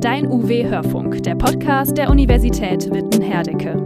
Dein UW-Hörfunk, der Podcast der Universität Witten-Herdecke.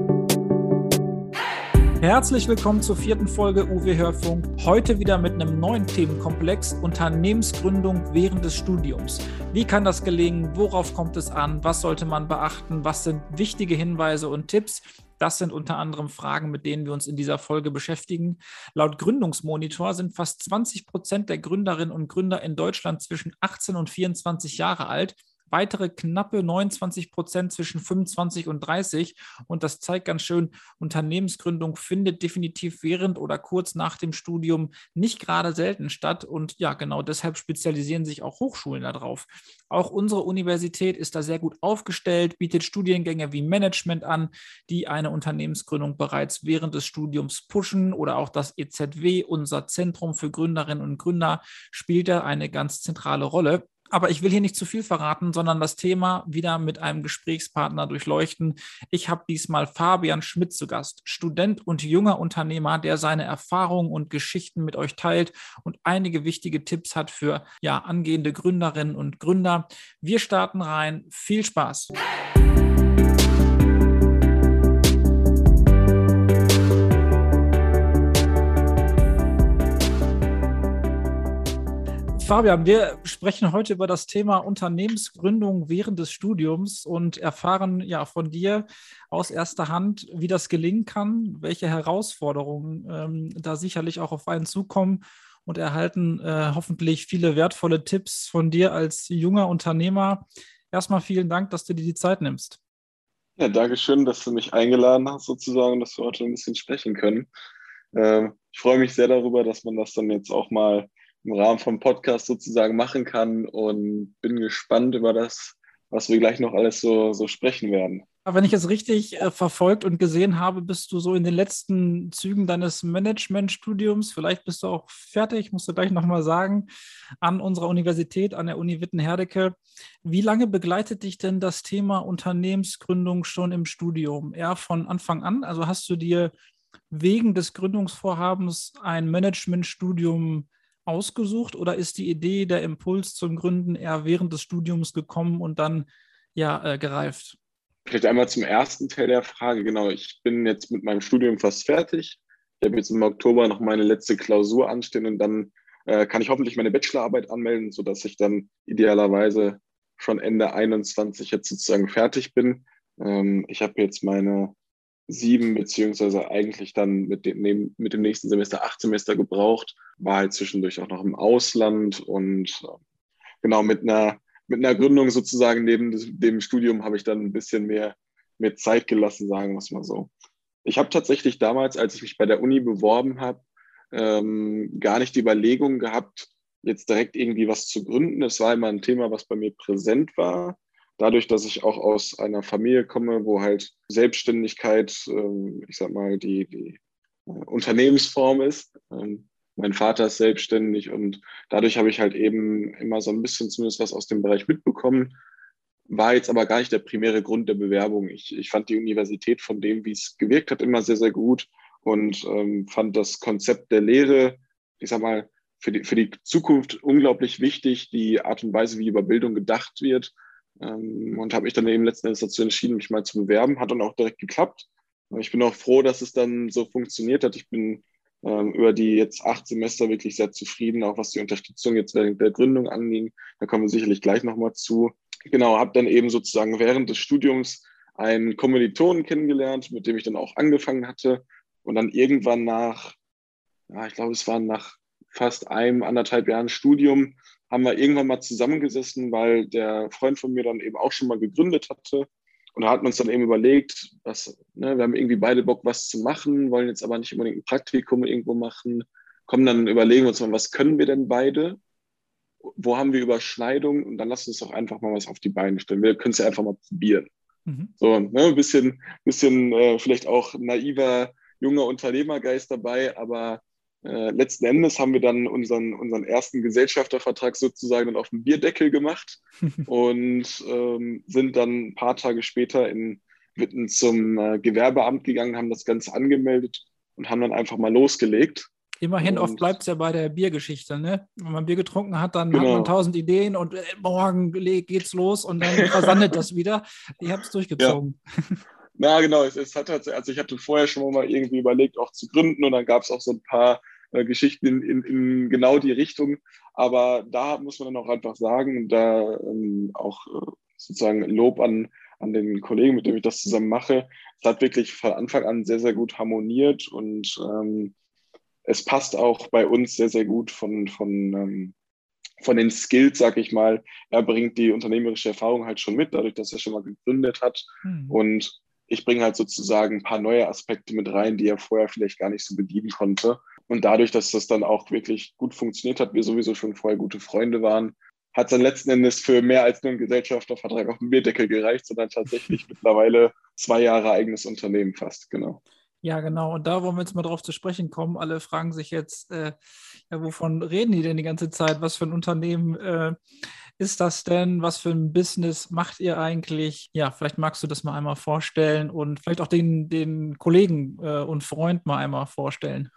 Herzlich willkommen zur vierten Folge UW Hörfunk. Heute wieder mit einem neuen Themenkomplex Unternehmensgründung während des Studiums. Wie kann das gelingen? Worauf kommt es an? Was sollte man beachten? Was sind wichtige Hinweise und Tipps? Das sind unter anderem Fragen, mit denen wir uns in dieser Folge beschäftigen. Laut Gründungsmonitor sind fast 20 Prozent der Gründerinnen und Gründer in Deutschland zwischen 18 und 24 Jahre alt weitere knappe 29 Prozent zwischen 25 und 30. Und das zeigt ganz schön, Unternehmensgründung findet definitiv während oder kurz nach dem Studium nicht gerade selten statt. Und ja, genau deshalb spezialisieren sich auch Hochschulen darauf. Auch unsere Universität ist da sehr gut aufgestellt, bietet Studiengänge wie Management an, die eine Unternehmensgründung bereits während des Studiums pushen oder auch das EZW, unser Zentrum für Gründerinnen und Gründer, spielt da eine ganz zentrale Rolle. Aber ich will hier nicht zu viel verraten, sondern das Thema wieder mit einem Gesprächspartner durchleuchten. Ich habe diesmal Fabian Schmidt zu Gast, Student und junger Unternehmer, der seine Erfahrungen und Geschichten mit euch teilt und einige wichtige Tipps hat für ja, angehende Gründerinnen und Gründer. Wir starten rein. Viel Spaß. Fabian, wir sprechen heute über das Thema Unternehmensgründung während des Studiums und erfahren ja von dir aus erster Hand, wie das gelingen kann, welche Herausforderungen ähm, da sicherlich auch auf einen zukommen und erhalten äh, hoffentlich viele wertvolle Tipps von dir als junger Unternehmer. Erstmal vielen Dank, dass du dir die Zeit nimmst. Ja, danke schön, dass du mich eingeladen hast, sozusagen, dass wir heute ein bisschen sprechen können. Äh, ich freue mich sehr darüber, dass man das dann jetzt auch mal im Rahmen vom Podcast sozusagen machen kann und bin gespannt über das, was wir gleich noch alles so, so sprechen werden. Wenn ich es richtig äh, verfolgt und gesehen habe, bist du so in den letzten Zügen deines Managementstudiums. Vielleicht bist du auch fertig, musst du gleich nochmal sagen, an unserer Universität, an der Uni Witten-Herdecke. Wie lange begleitet dich denn das Thema Unternehmensgründung schon im Studium? Eher von Anfang an? Also hast du dir wegen des Gründungsvorhabens ein Managementstudium ausgesucht oder ist die Idee, der Impuls zum Gründen eher während des Studiums gekommen und dann ja äh, gereift? Vielleicht einmal zum ersten Teil der Frage. Genau, ich bin jetzt mit meinem Studium fast fertig. Ich habe jetzt im Oktober noch meine letzte Klausur anstehen und dann äh, kann ich hoffentlich meine Bachelorarbeit anmelden, sodass ich dann idealerweise schon Ende 21 jetzt sozusagen fertig bin. Ähm, ich habe jetzt meine sieben, beziehungsweise eigentlich dann mit dem, mit dem nächsten Semester acht Semester gebraucht, war halt zwischendurch auch noch im Ausland und äh, genau mit einer, mit einer Gründung sozusagen neben dem Studium habe ich dann ein bisschen mehr, mehr Zeit gelassen, sagen wir es mal so. Ich habe tatsächlich damals, als ich mich bei der Uni beworben habe, ähm, gar nicht die Überlegung gehabt, jetzt direkt irgendwie was zu gründen. Es war immer ein Thema, was bei mir präsent war dadurch, dass ich auch aus einer Familie komme, wo halt Selbstständigkeit, ähm, ich sag mal, die, die äh, Unternehmensform ist. Ähm, mein Vater ist selbstständig und dadurch habe ich halt eben immer so ein bisschen zumindest was aus dem Bereich mitbekommen. War jetzt aber gar nicht der primäre Grund der Bewerbung. Ich, ich fand die Universität von dem, wie es gewirkt hat, immer sehr, sehr gut und ähm, fand das Konzept der Lehre, ich sag mal, für die, für die Zukunft unglaublich wichtig, die Art und Weise, wie über Bildung gedacht wird ähm, und habe mich dann eben letzten Endes dazu entschieden, mich mal zu bewerben. Hat dann auch direkt geklappt. Ich bin auch froh, dass es dann so funktioniert hat. Ich bin ähm, über die jetzt acht Semester wirklich sehr zufrieden, auch was die Unterstützung jetzt während der Gründung anging. Da kommen wir sicherlich gleich nochmal zu. Genau, habe dann eben sozusagen während des Studiums einen Kommilitonen kennengelernt, mit dem ich dann auch angefangen hatte. Und dann irgendwann nach, ja, ich glaube, es waren nach fast einem, anderthalb Jahren Studium, haben wir irgendwann mal zusammengesessen, weil der Freund von mir dann eben auch schon mal gegründet hatte. Und da hatten wir uns dann eben überlegt, dass, ne, wir haben irgendwie beide Bock, was zu machen, wollen jetzt aber nicht unbedingt ein Praktikum irgendwo machen, kommen dann überlegen uns mal, was können wir denn beide? Wo haben wir Überschneidungen? Und dann lassen wir uns doch einfach mal was auf die Beine stellen. Wir können es ja einfach mal probieren. Mhm. So, ne, ein bisschen, bisschen äh, vielleicht auch naiver, junger Unternehmergeist dabei, aber äh, letzten Endes haben wir dann unseren, unseren ersten Gesellschaftervertrag sozusagen dann auf dem Bierdeckel gemacht und ähm, sind dann ein paar Tage später in Witten zum äh, Gewerbeamt gegangen, haben das Ganze angemeldet und haben dann einfach mal losgelegt. Immerhin, und oft bleibt es ja bei der Biergeschichte, ne? Wenn man Bier getrunken hat, dann genau. hat man tausend Ideen und äh, morgen geht's los und dann versandet das wieder. Ich habe es durchgezogen. Ja. Na genau, es, es hat also ich hatte vorher schon mal irgendwie überlegt, auch zu gründen und dann gab es auch so ein paar äh, Geschichten in, in, in, genau die Richtung. Aber da muss man dann auch einfach sagen, da ähm, auch äh, sozusagen Lob an, an den Kollegen, mit dem ich das zusammen mache. Es hat wirklich von Anfang an sehr, sehr gut harmoniert und ähm, es passt auch bei uns sehr, sehr gut von, von, ähm, von den Skills, sag ich mal. Er bringt die unternehmerische Erfahrung halt schon mit, dadurch, dass er schon mal gegründet hat. Mhm. Und ich bringe halt sozusagen ein paar neue Aspekte mit rein, die er vorher vielleicht gar nicht so bedienen konnte. Und dadurch, dass das dann auch wirklich gut funktioniert hat, wir sowieso schon vorher gute Freunde waren, hat es dann letzten Endes für mehr als nur einen Gesellschaftervertrag auf dem Bierdeckel gereicht, sondern tatsächlich mittlerweile zwei Jahre eigenes Unternehmen fast, genau. Ja, genau. Und da wollen wir jetzt mal drauf zu sprechen kommen. Alle fragen sich jetzt, äh, ja, wovon reden die denn die ganze Zeit? Was für ein Unternehmen äh, ist das denn? Was für ein Business macht ihr eigentlich? Ja, vielleicht magst du das mal einmal vorstellen und vielleicht auch den, den Kollegen äh, und Freund mal einmal vorstellen.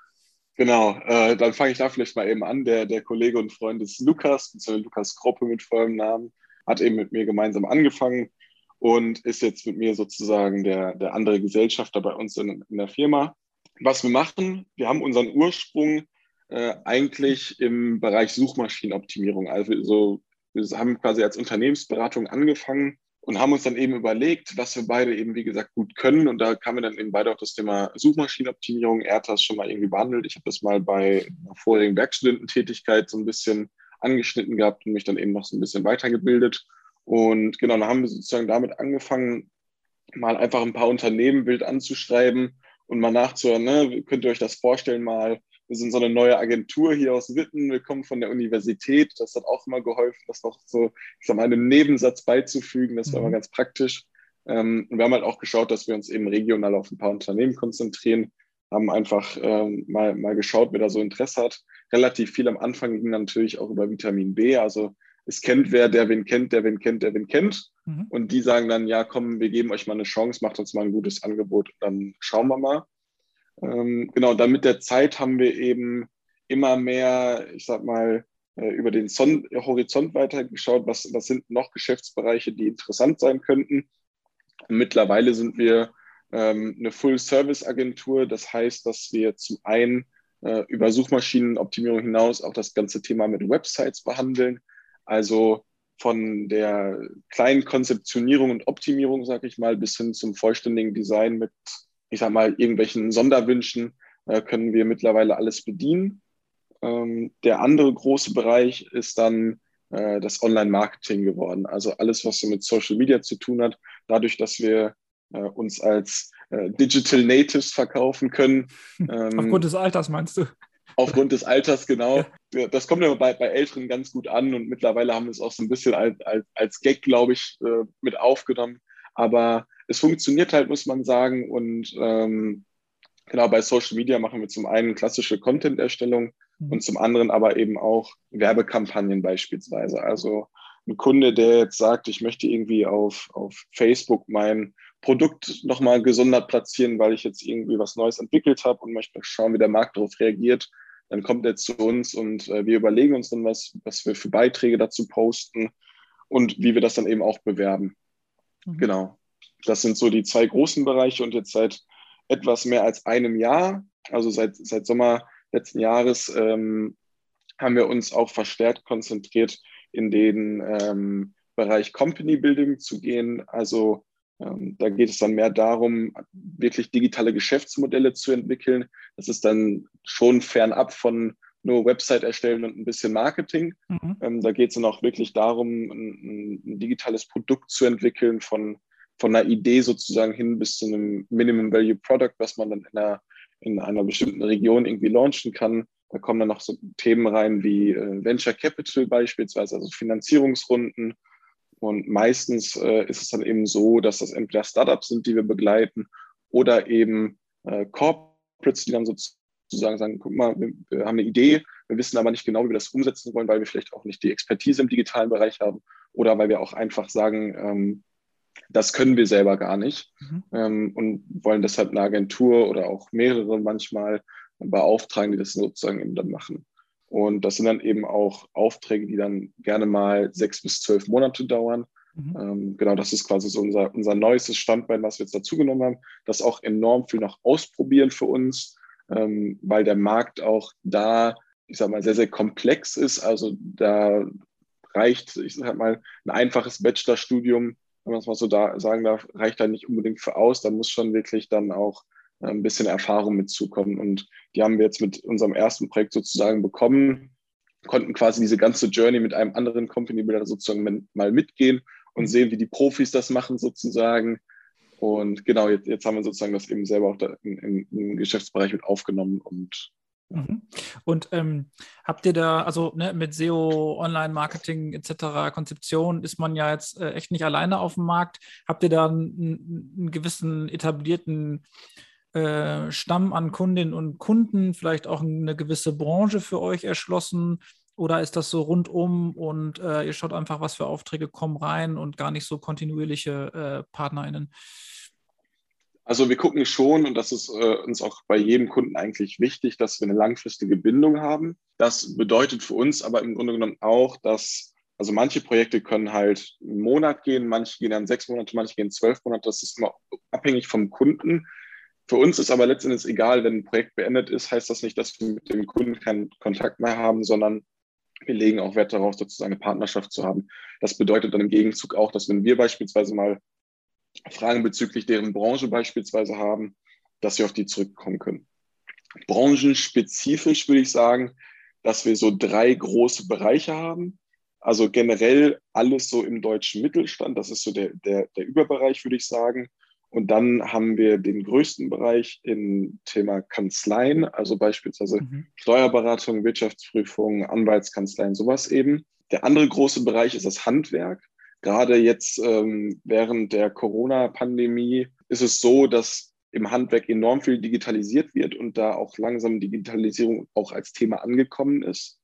Genau, äh, dann fange ich da vielleicht mal eben an. Der, der Kollege und Freund ist Lukas, beziehungsweise Lukas Kroppe mit vollem Namen, hat eben mit mir gemeinsam angefangen und ist jetzt mit mir sozusagen der, der andere Gesellschafter bei uns in, in der Firma. Was wir machen, wir haben unseren Ursprung äh, eigentlich im Bereich Suchmaschinenoptimierung. Also so, wir haben quasi als Unternehmensberatung angefangen und haben uns dann eben überlegt, was wir beide eben, wie gesagt, gut können. Und da kamen wir dann eben beide auf das Thema Suchmaschinenoptimierung. Er hat das schon mal irgendwie behandelt. Ich habe das mal bei einer vorigen Werkstudententätigkeit so ein bisschen angeschnitten gehabt und mich dann eben noch so ein bisschen weitergebildet. Und genau, dann haben wir sozusagen damit angefangen, mal einfach ein paar Unternehmen wild anzuschreiben und mal nachzuhören, ne, könnt ihr euch das vorstellen, mal, wir sind so eine neue Agentur hier aus Witten, wir kommen von der Universität, das hat auch immer geholfen, das noch so, ich sag mal, einem Nebensatz beizufügen, das war mhm. immer ganz praktisch. Ähm, und wir haben halt auch geschaut, dass wir uns eben regional auf ein paar Unternehmen konzentrieren, haben einfach ähm, mal, mal geschaut, wer da so Interesse hat. Relativ viel am Anfang ging natürlich auch über Vitamin B, also es kennt wer, der wen kennt, der wen kennt, der wen kennt. Mhm. Und die sagen dann, ja, komm, wir geben euch mal eine Chance, macht uns mal ein gutes Angebot, dann schauen wir mal. Ähm, genau, dann mit der Zeit haben wir eben immer mehr, ich sag mal, äh, über den Son Horizont weitergeschaut, was, was sind noch Geschäftsbereiche, die interessant sein könnten. Und mittlerweile sind wir ähm, eine Full-Service-Agentur. Das heißt, dass wir zum einen äh, über Suchmaschinenoptimierung hinaus auch das ganze Thema mit Websites behandeln. Also von der kleinen Konzeptionierung und Optimierung, sage ich mal, bis hin zum vollständigen Design mit, ich sag mal, irgendwelchen Sonderwünschen äh, können wir mittlerweile alles bedienen. Ähm, der andere große Bereich ist dann äh, das Online-Marketing geworden. Also alles, was so mit Social Media zu tun hat, dadurch, dass wir äh, uns als äh, Digital Natives verkaufen können. Ähm, Aufgrund des Alters meinst du? Aufgrund des Alters, genau. Ja. Das kommt immer bei, bei Älteren ganz gut an und mittlerweile haben wir es auch so ein bisschen als, als, als Gag, glaube ich, äh, mit aufgenommen. Aber es funktioniert halt, muss man sagen. Und ähm, genau bei Social Media machen wir zum einen klassische Content-Erstellung mhm. und zum anderen aber eben auch Werbekampagnen beispielsweise. Also ein Kunde, der jetzt sagt, ich möchte irgendwie auf, auf Facebook mein Produkt nochmal gesondert platzieren, weil ich jetzt irgendwie was Neues entwickelt habe und möchte schauen, wie der Markt darauf reagiert, dann kommt er zu uns und äh, wir überlegen uns dann, was, was wir für Beiträge dazu posten und wie wir das dann eben auch bewerben. Mhm. Genau. Das sind so die zwei großen Bereiche und jetzt seit etwas mehr als einem Jahr, also seit, seit Sommer letzten Jahres, ähm, haben wir uns auch verstärkt konzentriert, in den ähm, Bereich Company Building zu gehen. Also ähm, da geht es dann mehr darum, wirklich digitale Geschäftsmodelle zu entwickeln. Das ist dann schon fernab von nur Website erstellen und ein bisschen Marketing. Mhm. Ähm, da geht es dann auch wirklich darum, ein, ein, digitales Produkt zu entwickeln, von, von einer Idee sozusagen hin bis zu einem Minimum Value Product, was man dann in einer, in einer bestimmten Region irgendwie launchen kann. Da kommen dann noch so Themen rein wie äh, Venture Capital beispielsweise, also Finanzierungsrunden und meistens äh, ist es dann eben so, dass das entweder Startups sind, die wir begleiten, oder eben äh, Corporates, die dann sozusagen sagen, guck mal, wir, wir, haben eine Idee, wir wissen aber nicht genau, wie wir das umsetzen wollen, weil wir vielleicht auch nicht die Expertise im digitalen Bereich haben oder weil wir auch einfach sagen, ähm, das können wir selber gar nicht mhm. ähm, und wollen deshalb eine Agentur oder auch mehrere manchmal beauftragen, die das sozusagen eben dann machen. Und das sind dann eben auch Aufträge, die dann gerne mal sechs bis zwölf Monate dauern. Mhm. Ähm, genau, das ist quasi so unser, unser neuestes Standbein, was wir jetzt dazugenommen haben. Das auch enorm viel noch ausprobieren für uns, ähm, weil der Markt auch da, ich sag mal, sehr, sehr komplex ist. Also da reicht, ich sag mal, ein einfaches Bachelorstudium, wenn man es mal so da sagen darf, reicht da nicht unbedingt für aus. Da muss schon wirklich dann auch äh, ein bisschen Erfahrung mitzukommen. Und die haben wir jetzt mit unserem ersten Projekt sozusagen bekommen, konnten quasi diese ganze Journey mit einem anderen Company Builder sozusagen mal mitgehen und mhm. sehen, wie die Profis das machen sozusagen. Und genau, jetzt, jetzt haben wir sozusagen das eben selber auch im, im Geschäftsbereich mit aufgenommen und Mhm. Und ähm, habt ihr da, also ne, mit SEO, Online-Marketing etc., Konzeption ist man ja jetzt äh, echt nicht alleine auf dem Markt. Habt ihr da einen, einen gewissen etablierten äh, Stamm an Kundinnen und Kunden, vielleicht auch eine gewisse Branche für euch erschlossen? Oder ist das so rundum und äh, ihr schaut einfach, was für Aufträge kommen rein und gar nicht so kontinuierliche äh, PartnerInnen? Also wir gucken schon, und das ist äh, uns auch bei jedem Kunden eigentlich wichtig, dass wir eine langfristige Bindung haben. Das bedeutet für uns aber im Grunde genommen auch, dass also manche Projekte können halt einen Monat gehen, manche gehen dann sechs Monate, manche gehen zwölf Monate. Das ist immer abhängig vom Kunden. Für uns ist aber letztendlich egal, wenn ein Projekt beendet ist, heißt das nicht, dass wir mit dem Kunden keinen Kontakt mehr haben, sondern wir legen auch Wert darauf, sozusagen eine Partnerschaft zu haben. Das bedeutet dann im Gegenzug auch, dass wenn wir beispielsweise mal Fragen bezüglich deren Branche beispielsweise haben, dass wir auf die zurückkommen können. Branchenspezifisch würde ich sagen, dass wir so drei große Bereiche haben. Also generell alles so im deutschen Mittelstand, das ist so der, der, der Überbereich, würde ich sagen. Und dann haben wir den größten Bereich im Thema Kanzleien, also beispielsweise mhm. Steuerberatung, Wirtschaftsprüfung, Anwaltskanzleien, sowas eben. Der andere große Bereich ist das Handwerk. Gerade jetzt ähm, während der Corona-Pandemie ist es so, dass im Handwerk enorm viel digitalisiert wird und da auch langsam Digitalisierung auch als Thema angekommen ist.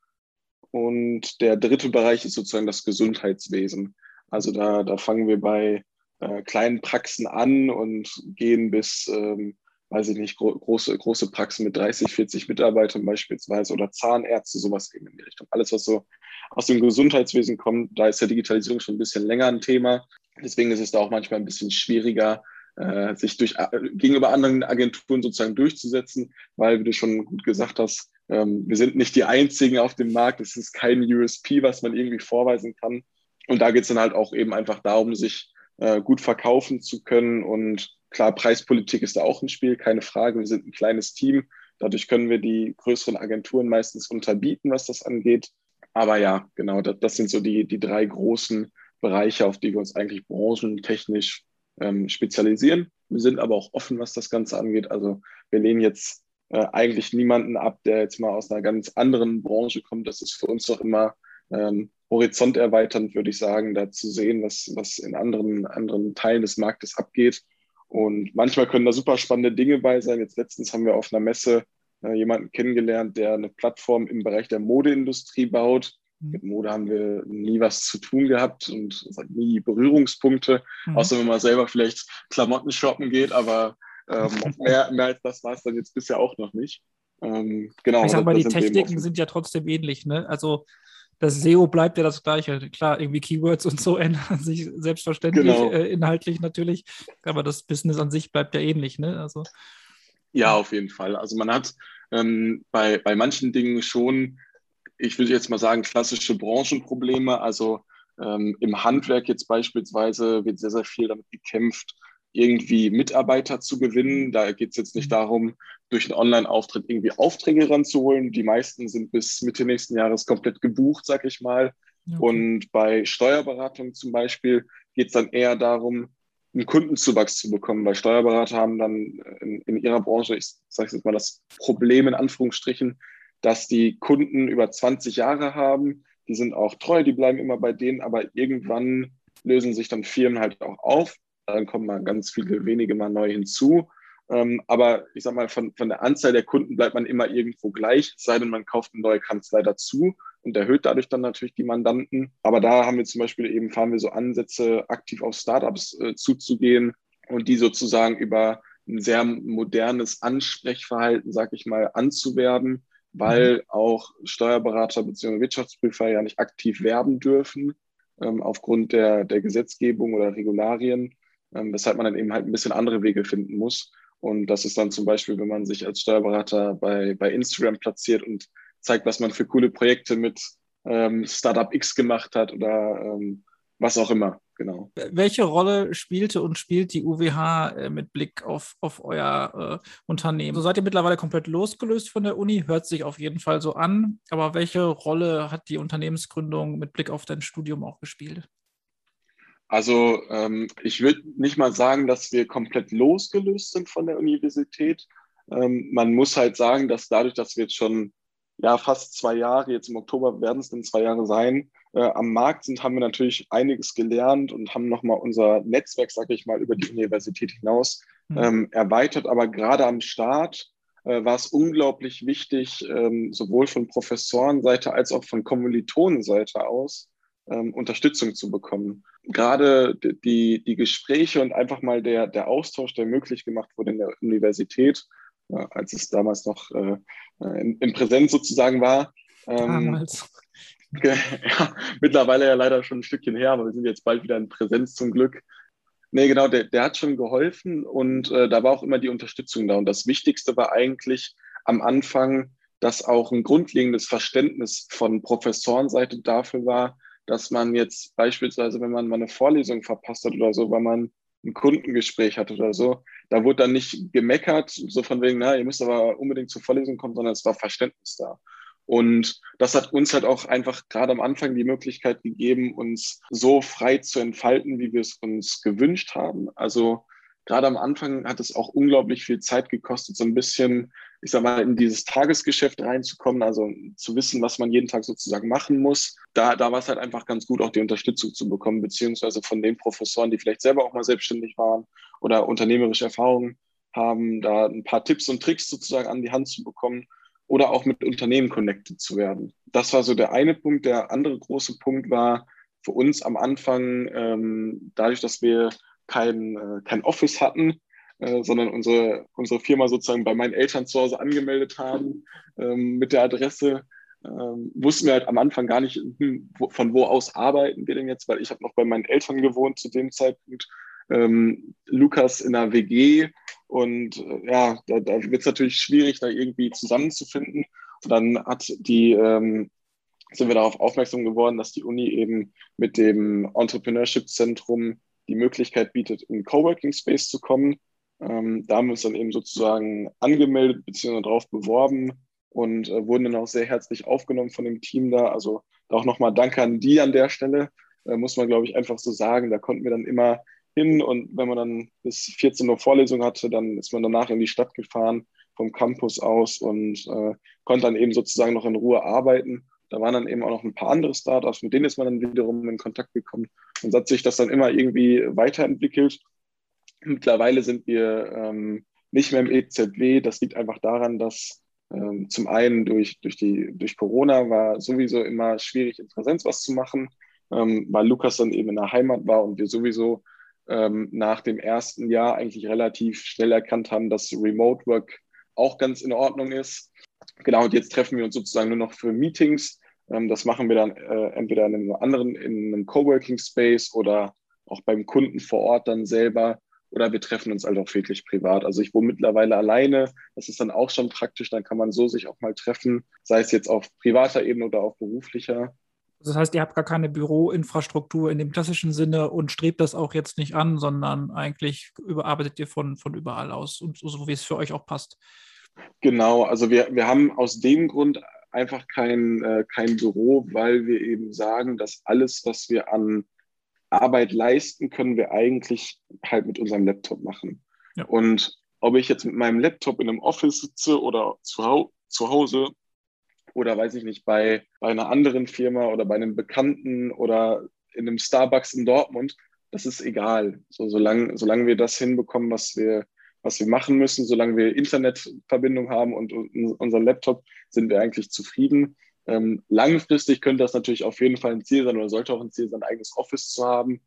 Und der dritte Bereich ist sozusagen das Gesundheitswesen. Also da, da fangen wir bei äh, kleinen Praxen an und gehen bis, ähm, weiß ich nicht, gro große, große Praxen mit 30, 40 Mitarbeitern beispielsweise oder Zahnärzte, sowas eben in die Richtung. Alles, was so aus dem Gesundheitswesen kommt, da ist ja Digitalisierung schon ein bisschen länger ein Thema. Deswegen ist es da auch manchmal ein bisschen schwieriger, äh, sich durch, äh, gegenüber anderen Agenturen sozusagen durchzusetzen, weil, wie du schon gut gesagt hast, ähm, wir sind nicht die einzigen auf dem Markt. Es ist kein USP, was man irgendwie vorweisen kann. Und da geht es dann halt auch eben einfach darum, sich äh, gut verkaufen zu können. Und klar, Preispolitik ist da auch ein Spiel, keine Frage. Wir sind ein kleines Team. Dadurch können wir die größeren Agenturen meistens unterbieten, was das angeht. Aber ja, genau, das, das sind so die, die drei großen Bereiche, auf die wir uns eigentlich branchentechnisch ähm, spezialisieren. Wir sind aber auch offen, was das Ganze angeht. Also wir lehnen jetzt äh, eigentlich niemanden ab, der jetzt mal aus einer ganz anderen Branche kommt. Das ist für uns doch immer ähm, horizonterweiternd, würde ich sagen, da zu sehen, was, was in anderen, anderen Teilen des Marktes abgeht. Und manchmal können da super spannende Dinge bei sein. Jetzt letztens haben wir auf einer Messe äh, jemanden kennengelernt, der eine Plattform im Bereich der Modeindustrie baut. Mhm. Mit Mode haben wir nie was zu tun gehabt und nie Berührungspunkte, mhm. außer wenn man selber vielleicht Klamotten shoppen geht, aber ähm, mehr, mehr als das war es dann jetzt bisher auch noch nicht. Ähm, genau. Ich sag mal, die Techniken sind ja trotzdem ähnlich, ne? Also das SEO bleibt ja das Gleiche. Klar, irgendwie Keywords und so ändern sich selbstverständlich genau. äh, inhaltlich natürlich, aber das Business an sich bleibt ja ähnlich, ne? Also ja, auf jeden Fall. Also man hat ähm, bei, bei manchen Dingen schon, ich würde jetzt mal sagen, klassische Branchenprobleme. Also ähm, im Handwerk jetzt beispielsweise wird sehr, sehr viel damit gekämpft, irgendwie Mitarbeiter zu gewinnen. Da geht es jetzt nicht mhm. darum, durch einen Online-Auftritt irgendwie Aufträge ranzuholen. Die meisten sind bis Mitte nächsten Jahres komplett gebucht, sag ich mal. Okay. Und bei Steuerberatung zum Beispiel geht es dann eher darum, einen Kundenzuwachs zu bekommen, weil Steuerberater haben dann in, in ihrer Branche, ich sage jetzt mal das Problem in Anführungsstrichen, dass die Kunden über 20 Jahre haben, die sind auch treu, die bleiben immer bei denen, aber irgendwann lösen sich dann Firmen halt auch auf, dann kommen mal ganz viele wenige mal neu hinzu. Ähm, aber ich sag mal, von, von der Anzahl der Kunden bleibt man immer irgendwo gleich, es sei denn, man kauft eine neue Kanzlei dazu und erhöht dadurch dann natürlich die Mandanten. Aber da haben wir zum Beispiel eben, fahren wir so Ansätze, aktiv auf Startups äh, zuzugehen und die sozusagen über ein sehr modernes Ansprechverhalten, sag ich mal, anzuwerben, weil mhm. auch Steuerberater bzw. Wirtschaftsprüfer ja nicht aktiv werben dürfen ähm, aufgrund der, der Gesetzgebung oder Regularien, ähm, weshalb man dann eben halt ein bisschen andere Wege finden muss. Und das ist dann zum Beispiel, wenn man sich als Steuerberater bei, bei Instagram platziert und zeigt, was man für coole Projekte mit ähm, Startup X gemacht hat oder ähm, was auch immer. Genau. Welche Rolle spielte und spielt die UWH äh, mit Blick auf, auf euer äh, Unternehmen? So seid ihr mittlerweile komplett losgelöst von der Uni, hört sich auf jeden Fall so an. Aber welche Rolle hat die Unternehmensgründung mit Blick auf dein Studium auch gespielt? Also ähm, ich würde nicht mal sagen, dass wir komplett losgelöst sind von der Universität. Ähm, man muss halt sagen, dass dadurch, dass wir jetzt schon ja, fast zwei Jahre, jetzt im Oktober werden es dann zwei Jahre sein, äh, am Markt sind, haben wir natürlich einiges gelernt und haben nochmal unser Netzwerk, sage ich mal, über die Universität hinaus mhm. ähm, erweitert. Aber gerade am Start äh, war es unglaublich wichtig, ähm, sowohl von Professorenseite als auch von Kommilitonenseite aus, ähm, Unterstützung zu bekommen. Gerade die, die Gespräche und einfach mal der, der Austausch, der möglich gemacht wurde in der Universität, äh, als es damals noch äh, in, in, Präsenz sozusagen war. Ähm, damals. Ja, mittlerweile ja leider schon ein Stückchen her, aber wir sind jetzt bald wieder in Präsenz zum Glück. Nee, genau, der, der hat schon geholfen und äh, da war auch immer die Unterstützung da. Und das Wichtigste war eigentlich am Anfang, dass auch ein grundlegendes Verständnis von Professorenseite dafür war, dass man jetzt beispielsweise, wenn man mal eine Vorlesung verpasst hat oder so, weil man ein Kundengespräch hat oder so, da wurde dann nicht gemeckert, so von wegen, na, ihr müsst aber unbedingt zur Vorlesung kommen, sondern es war Verständnis da. Und das hat uns halt auch einfach gerade am Anfang die Möglichkeit gegeben, uns so frei zu entfalten, wie wir es uns gewünscht haben. Also gerade am Anfang hat es auch unglaublich viel Zeit gekostet, so ein bisschen, ich sag mal, in dieses Tagesgeschäft reinzukommen, also zu wissen, was man jeden Tag sozusagen machen muss. Da, da war es halt einfach ganz gut, auch die Unterstützung zu bekommen, beziehungsweise von den Professoren, die vielleicht selber auch mal selbstständig waren oder unternehmerische Erfahrungen haben, da ein paar Tipps und Tricks sozusagen an die Hand zu bekommen oder auch mit Unternehmen connected zu werden. Das war so der eine Punkt. Der andere große Punkt war für uns am Anfang, ähm, dadurch, dass wir kein, äh, kein Office hatten, äh, sondern unsere, unsere Firma sozusagen bei meinen Eltern zu Hause angemeldet haben ähm, mit der Adresse. Ähm, wussten wir halt am Anfang gar nicht, hm, wo, von wo aus arbeiten wir denn jetzt, weil ich habe noch bei meinen Eltern gewohnt zu dem Zeitpunkt. Ähm, Lukas in einer WG und äh, ja, da, da wird es natürlich schwierig, da irgendwie zusammenzufinden. Und dann hat die, ähm, sind wir darauf aufmerksam geworden, dass die Uni eben mit dem Entrepreneurship-Zentrum die Möglichkeit bietet, in Coworking Space zu kommen. Ähm, da haben wir uns dann eben sozusagen angemeldet bzw. darauf beworben und äh, wurden dann auch sehr herzlich aufgenommen von dem Team da. Also auch nochmal Danke an die an der Stelle, äh, muss man glaube ich einfach so sagen. Da konnten wir dann immer hin und wenn man dann bis 14 Uhr Vorlesung hatte, dann ist man danach in die Stadt gefahren vom Campus aus und äh, konnte dann eben sozusagen noch in Ruhe arbeiten. Da waren dann eben auch noch ein paar andere Startups, mit denen ist man dann wiederum in Kontakt gekommen. Und hat sich das dann immer irgendwie weiterentwickelt. Mittlerweile sind wir ähm, nicht mehr im EZW. Das liegt einfach daran, dass ähm, zum einen durch, durch, die, durch Corona war sowieso immer schwierig, in Präsenz was zu machen, ähm, weil Lukas dann eben in der Heimat war und wir sowieso ähm, nach dem ersten Jahr eigentlich relativ schnell erkannt haben, dass Remote Work auch ganz in Ordnung ist. Genau, und jetzt treffen wir uns sozusagen nur noch für Meetings. Ähm, das machen wir dann äh, entweder in einem anderen, in einem Coworking Space oder auch beim Kunden vor Ort dann selber. Oder wir treffen uns halt auch wirklich privat. Also ich wohne mittlerweile alleine. Das ist dann auch schon praktisch. Dann kann man so sich auch mal treffen, sei es jetzt auf privater Ebene oder auf beruflicher. Das heißt, ihr habt gar keine Büroinfrastruktur in dem klassischen Sinne und strebt das auch jetzt nicht an, sondern eigentlich überarbeitet ihr von, von überall aus und so, wie es für euch auch passt. Genau, also wir, wir haben aus dem Grund einfach kein, äh, kein Büro, weil wir eben sagen, dass alles, was wir an Arbeit leisten, können wir eigentlich halt mit unserem Laptop machen. Ja. Und ob ich jetzt mit meinem Laptop in einem Office sitze oder zu, zu Hause oder weiß ich nicht, bei, bei einer anderen Firma oder bei einem Bekannten oder in einem Starbucks in Dortmund, das ist egal. So, solange, solange wir das hinbekommen, was wir, was wir machen müssen, solange wir Internetverbindung haben und, und unser Laptop, sind wir eigentlich zufrieden. Ähm, langfristig könnte das natürlich auf jeden Fall ein Ziel sein oder sollte auch ein Ziel sein, ein eigenes Office zu haben.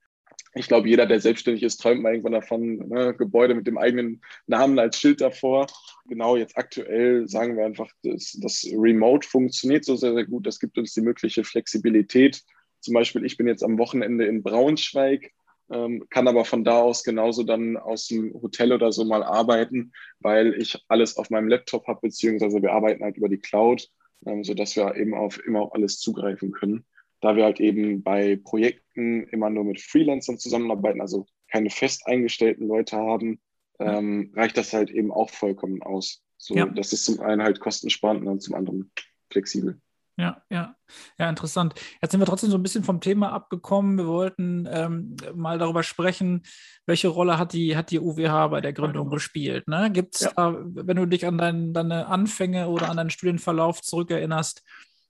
ich glaube, jeder, der selbstständig ist, träumt mal irgendwann davon, ne? Gebäude mit dem eigenen Namen als Schild davor. Genau, jetzt aktuell sagen wir einfach, das, das Remote funktioniert so sehr, sehr gut. Das gibt uns die mögliche Flexibilität. Zum Beispiel, ich bin jetzt am Wochenende in Braunschweig, kann aber von da aus genauso dann aus dem Hotel oder so mal arbeiten, weil ich alles auf meinem Laptop habe, beziehungsweise wir arbeiten halt über die Cloud, ähm, sodass wir eben auf immer auf alles zugreifen können da wir halt eben bei Projekten immer nur mit Freelancern zusammenarbeiten, also keine fest eingestellten Leute haben, ähm, reicht das halt eben auch vollkommen aus. So, ja. das ist zum einen halt kostensparend und zum anderen flexibel. Ja, ja, ja, interessant. Jetzt sind wir trotzdem so ein bisschen vom Thema abgekommen. Wir wollten ähm, mal darüber sprechen, welche Rolle hat die, hat die UWH bei der Gründung gespielt. Ne? Gibt es ja. da, wenn du dich an dein, deine Anfänge oder an deinen Studienverlauf zurückerinnerst,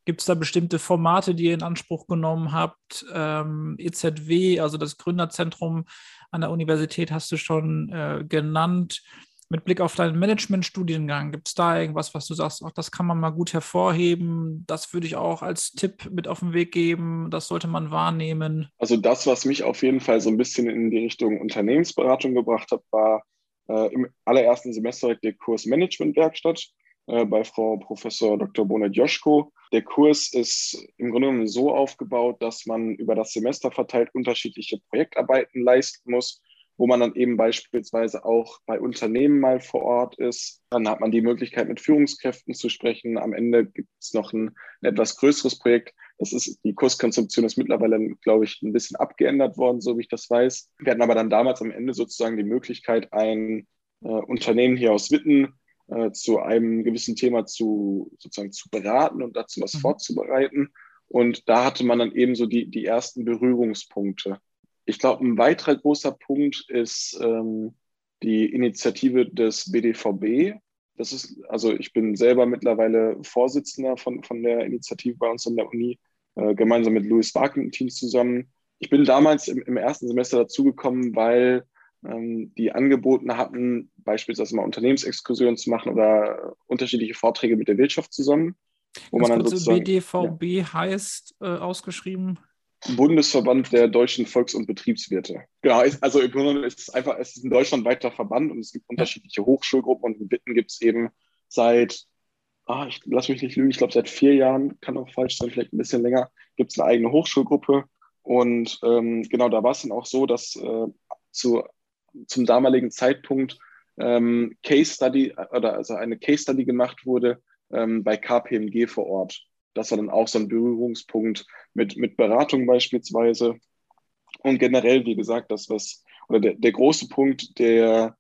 Gibt es da bestimmte Formate, die ihr in Anspruch genommen habt? Ähm, EZW, also das Gründerzentrum an der Universität, hast du schon äh, genannt. Mit Blick auf deinen Management-Studiengang, gibt es da irgendwas, was du sagst, auch das kann man mal gut hervorheben? Das würde ich auch als Tipp mit auf den Weg geben. Das sollte man wahrnehmen. Also das, was mich auf jeden Fall so ein bisschen in die Richtung Unternehmensberatung gebracht hat, war äh, im allerersten Semester der Kurs Management-Werkstatt äh, bei Frau Professor Dr. Bonet Joschko. Der Kurs ist im Grunde genommen so aufgebaut, dass man über das Semester verteilt unterschiedliche Projektarbeiten leisten muss, wo man dann eben beispielsweise auch bei Unternehmen mal vor Ort ist. Dann hat man die Möglichkeit, mit Führungskräften zu sprechen. Am Ende gibt es noch ein, ein etwas größeres Projekt. Das ist, die Kurskonzeption ist mittlerweile, glaube ich, ein bisschen abgeändert worden, so wie ich das weiß. Wir hatten aber dann damals am Ende sozusagen die Möglichkeit, ein äh, Unternehmen hier aus Witten äh, zu einem gewissen Thema zu sozusagen zu beraten und dazu was mhm. vorzubereiten. Und da hatte man dann eben so die, die ersten Berührungspunkte. Ich glaube, ein weiterer großer Punkt ist ähm, die Initiative des BDVB. Das ist, also ich bin selber mittlerweile Vorsitzender von, von der Initiative bei uns an der Uni, äh, gemeinsam mit Louis Team zusammen. Ich bin damals im, im ersten Semester dazugekommen, weil ähm, die angeboten hatten, beispielsweise mal Unternehmensexkursionen zu machen oder unterschiedliche Vorträge mit der Wirtschaft zusammen. Wo man dann sozusagen, BDVB ja. heißt äh, ausgeschrieben? Bundesverband der deutschen Volks- und Betriebswirte. Genau, also im Grunde ist es einfach, es ist ein deutschlandweiter Verband und es gibt unterschiedliche Hochschulgruppen und in Witten gibt es eben seit, ah, ich lass mich nicht lügen, ich glaube seit vier Jahren, kann auch falsch sein, vielleicht ein bisschen länger, gibt es eine eigene Hochschulgruppe. Und ähm, genau, da war es dann auch so, dass äh, zu zum damaligen Zeitpunkt ähm, Case Study oder also eine Case Study gemacht wurde ähm, bei KPMG vor Ort. Das war dann auch so ein Berührungspunkt mit, mit Beratung beispielsweise. Und generell, wie gesagt, das, was, oder der, der große Punkt, der,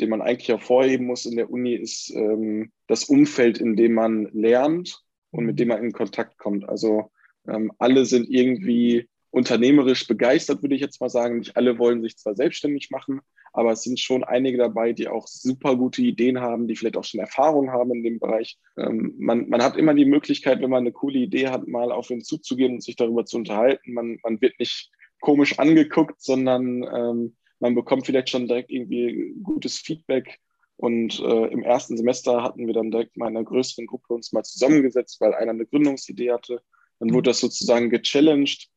den man eigentlich hervorheben muss in der Uni, ist ähm, das Umfeld, in dem man lernt und mit dem man in Kontakt kommt. Also ähm, alle sind irgendwie unternehmerisch begeistert, würde ich jetzt mal sagen. Nicht alle wollen sich zwar selbstständig machen, aber es sind schon einige dabei, die auch super gute Ideen haben, die vielleicht auch schon Erfahrung haben in dem Bereich. Ähm, man, man hat immer die Möglichkeit, wenn man eine coole Idee hat, mal auf ihn zuzugehen und sich darüber zu unterhalten. Man, man wird nicht komisch angeguckt, sondern ähm, man bekommt vielleicht schon direkt irgendwie gutes Feedback. Und äh, im ersten Semester hatten wir dann direkt mal in einer größeren Gruppe uns mal zusammengesetzt, weil einer eine Gründungsidee hatte. Dann wurde das sozusagen gechallenged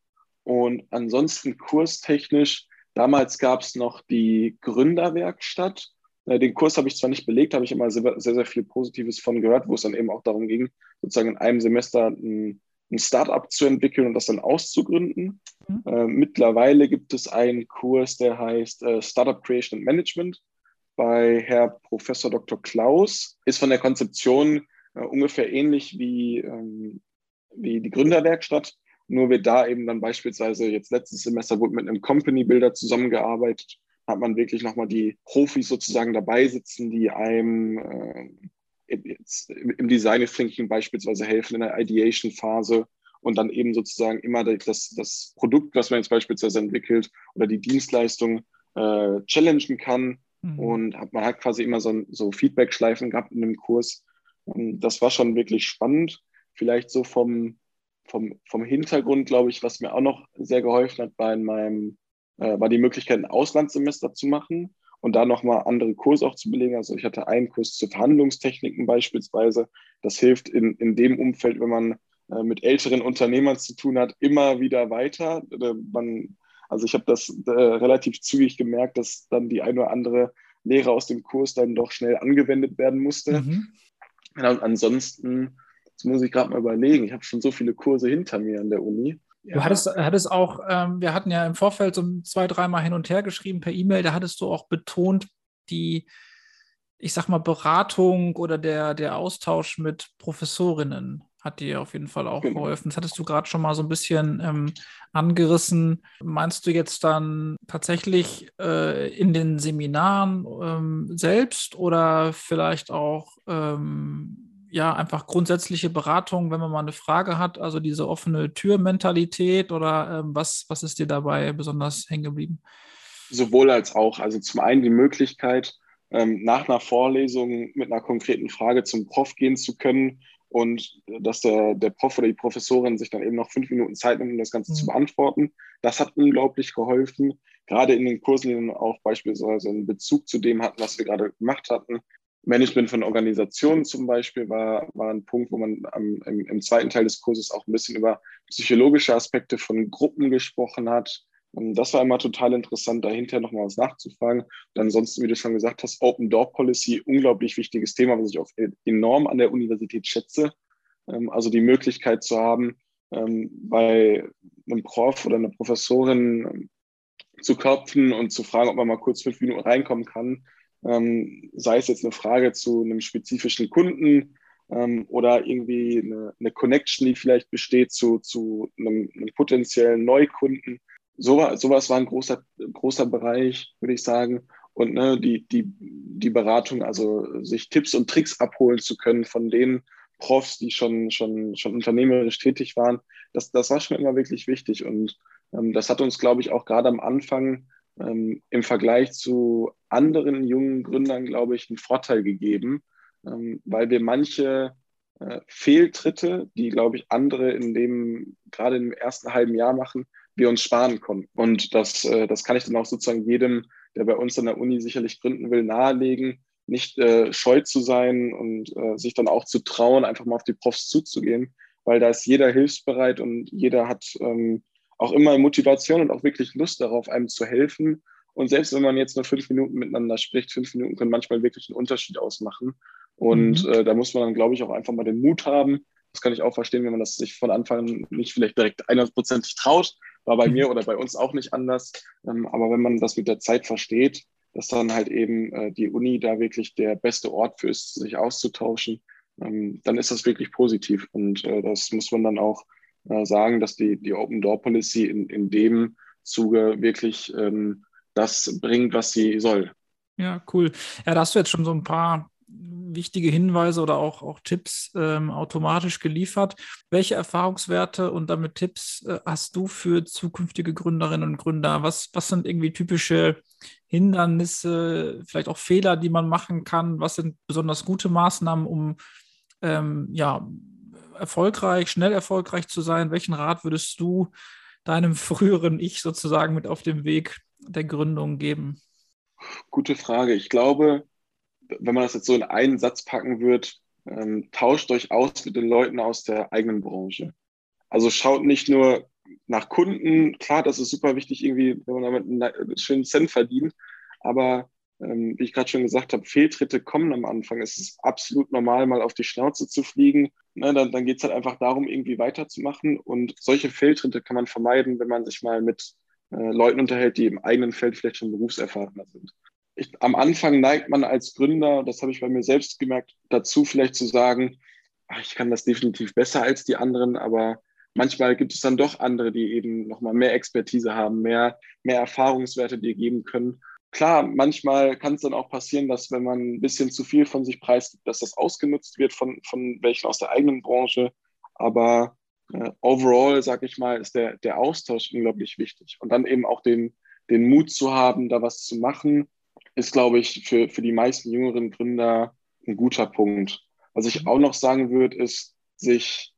und ansonsten kurstechnisch, damals gab es noch die Gründerwerkstatt. Äh, den Kurs habe ich zwar nicht belegt, habe ich immer sehr, sehr, sehr viel Positives von gehört, wo es dann eben auch darum ging, sozusagen in einem Semester ein, ein Startup zu entwickeln und das dann auszugründen. Mhm. Äh, mittlerweile gibt es einen Kurs, der heißt äh, Startup Creation and Management bei Herr Professor Dr. Klaus. Ist von der Konzeption äh, ungefähr ähnlich wie, ähm, wie die Gründerwerkstatt. Nur wird da eben dann beispielsweise jetzt letztes Semester wurde mit einem Company Builder zusammengearbeitet, hat man wirklich nochmal die Profis sozusagen dabei sitzen, die einem äh, im Design Thinking beispielsweise helfen in der Ideation Phase und dann eben sozusagen immer das, das Produkt, was man jetzt beispielsweise entwickelt oder die Dienstleistung äh, challengen kann. Mhm. Und hat, man hat quasi immer so, so Feedback-Schleifen gehabt in dem Kurs. Und das war schon wirklich spannend. Vielleicht so vom, vom, vom Hintergrund, glaube ich, was mir auch noch sehr geholfen hat, war in meinem, äh, war die Möglichkeit, ein Auslandssemester zu machen und da nochmal andere Kurse auch zu belegen. Also ich hatte einen Kurs zu Verhandlungstechniken beispielsweise. Das hilft in, in dem Umfeld, wenn man äh, mit älteren Unternehmern zu tun hat, immer wieder weiter. Äh, man Also ich habe das äh, relativ zügig gemerkt, dass dann die eine oder andere Lehre aus dem Kurs dann doch schnell angewendet werden musste. Mhm. Ja, und ansonsten, das muss ich gerade mal überlegen, ich habe schon so viele Kurse hinter mir an der Uni. Ja. Du hattest, hattest auch, ähm, wir hatten ja im Vorfeld so zwei, dreimal hin und her geschrieben per E-Mail, da hattest du auch betont, die, ich sag mal, Beratung oder der, der Austausch mit Professorinnen hat dir auf jeden Fall auch genau. geholfen. Das hattest du gerade schon mal so ein bisschen ähm, angerissen. Meinst du jetzt dann tatsächlich äh, in den Seminaren ähm, selbst oder vielleicht auch ähm, ja einfach grundsätzliche Beratung, wenn man mal eine Frage hat, also diese offene Tür-Mentalität oder ähm, was, was ist dir dabei besonders hängen geblieben? Sowohl als auch. Also zum einen die Möglichkeit, ähm, nach einer Vorlesung mit einer konkreten Frage zum Prof gehen zu können und dass der, der Prof oder die Professorin sich dann eben noch fünf Minuten Zeit nimmt, um das Ganze mhm. zu beantworten. Das hat unglaublich geholfen, gerade in den Kursen, die dann auch beispielsweise einen Bezug zu dem hatten, was wir gerade gemacht hatten. Management von Organisationen zum Beispiel war, war ein Punkt, wo man am, im, im zweiten Teil des Kurses auch ein bisschen über psychologische Aspekte von Gruppen gesprochen hat, das war immer total interessant, dahinter nochmal was nachzufragen. Und ansonsten, wie du schon gesagt hast, Open Door Policy, unglaublich wichtiges Thema, was ich auch enorm an der Universität schätze. Ähm, also die Möglichkeit zu haben, ähm, bei einem Prof oder einer Professorin ähm, zu klopfen und zu fragen, ob man mal kurz fünf Minuten reinkommen kann. Sei es jetzt eine Frage zu einem spezifischen Kunden oder irgendwie eine, eine Connection, die vielleicht besteht zu, zu einem, einem potenziellen Neukunden so, sowas war ein großer, großer Bereich, würde ich sagen. Und ne, die, die, die Beratung, also sich Tipps und Tricks abholen zu können von den Profs, die schon, schon, schon unternehmerisch tätig waren, das, das war schon immer wirklich wichtig. Und ähm, das hat uns, glaube ich, auch gerade am Anfang ähm, im Vergleich zu anderen jungen Gründern, glaube ich, einen Vorteil gegeben, ähm, weil wir manche äh, Fehltritte, die, glaube ich, andere in dem, gerade im ersten halben Jahr machen, wir uns sparen konnten. Und das, äh, das kann ich dann auch sozusagen jedem, der bei uns an der Uni sicherlich gründen will, nahelegen, nicht äh, scheu zu sein und äh, sich dann auch zu trauen, einfach mal auf die Profs zuzugehen, weil da ist jeder hilfsbereit und jeder hat ähm, auch immer Motivation und auch wirklich Lust darauf, einem zu helfen. Und selbst wenn man jetzt nur fünf Minuten miteinander spricht, fünf Minuten können manchmal wirklich einen Unterschied ausmachen. Und mhm. äh, da muss man dann, glaube ich, auch einfach mal den Mut haben. Das kann ich auch verstehen, wenn man das sich von Anfang nicht vielleicht direkt 100%ig traut, war bei mhm. mir oder bei uns auch nicht anders. Ähm, aber wenn man das mit der Zeit versteht, dass dann halt eben äh, die Uni da wirklich der beste Ort für ist, sich auszutauschen, ähm, dann ist das wirklich positiv. Und äh, das muss man dann auch äh, sagen, dass die, die Open Door Policy in, in dem Zuge wirklich ähm, das bringt, was sie soll. Ja, cool. Ja, da hast du jetzt schon so ein paar wichtige Hinweise oder auch, auch Tipps ähm, automatisch geliefert. Welche Erfahrungswerte und damit Tipps äh, hast du für zukünftige Gründerinnen und Gründer? Was, was sind irgendwie typische Hindernisse, vielleicht auch Fehler, die man machen kann? Was sind besonders gute Maßnahmen, um ähm, ja, erfolgreich, schnell erfolgreich zu sein? Welchen Rat würdest du deinem früheren Ich sozusagen mit auf dem Weg der Gründung geben? Gute Frage. Ich glaube, wenn man das jetzt so in einen Satz packen wird, ähm, tauscht euch aus mit den Leuten aus der eigenen Branche. Also schaut nicht nur nach Kunden, klar, das ist super wichtig, irgendwie, wenn man damit einen schönen Cent verdient, aber ähm, wie ich gerade schon gesagt habe, Fehltritte kommen am Anfang. Es ist absolut normal, mal auf die Schnauze zu fliegen. Ne, dann dann geht es halt einfach darum, irgendwie weiterzumachen. Und solche Fehltritte kann man vermeiden, wenn man sich mal mit äh, Leuten unterhält, die im eigenen Feld vielleicht schon berufserfahrener sind ich, am Anfang neigt man als Gründer, das habe ich bei mir selbst gemerkt, dazu vielleicht zu sagen, ach, ich kann das definitiv besser als die anderen, aber manchmal gibt es dann doch andere, die eben nochmal mehr Expertise haben, mehr, mehr Erfahrungswerte dir geben können. Klar, manchmal kann es dann auch passieren, dass wenn man ein bisschen zu viel von sich preisgibt, dass das ausgenutzt wird von, von welchen aus der eigenen Branche. Aber äh, overall, sage ich mal, ist der, der Austausch unglaublich wichtig. Und dann eben auch den, den Mut zu haben, da was zu machen ist, glaube ich, für, für die meisten jüngeren Gründer ein guter Punkt. Was ich auch noch sagen würde, ist, sich,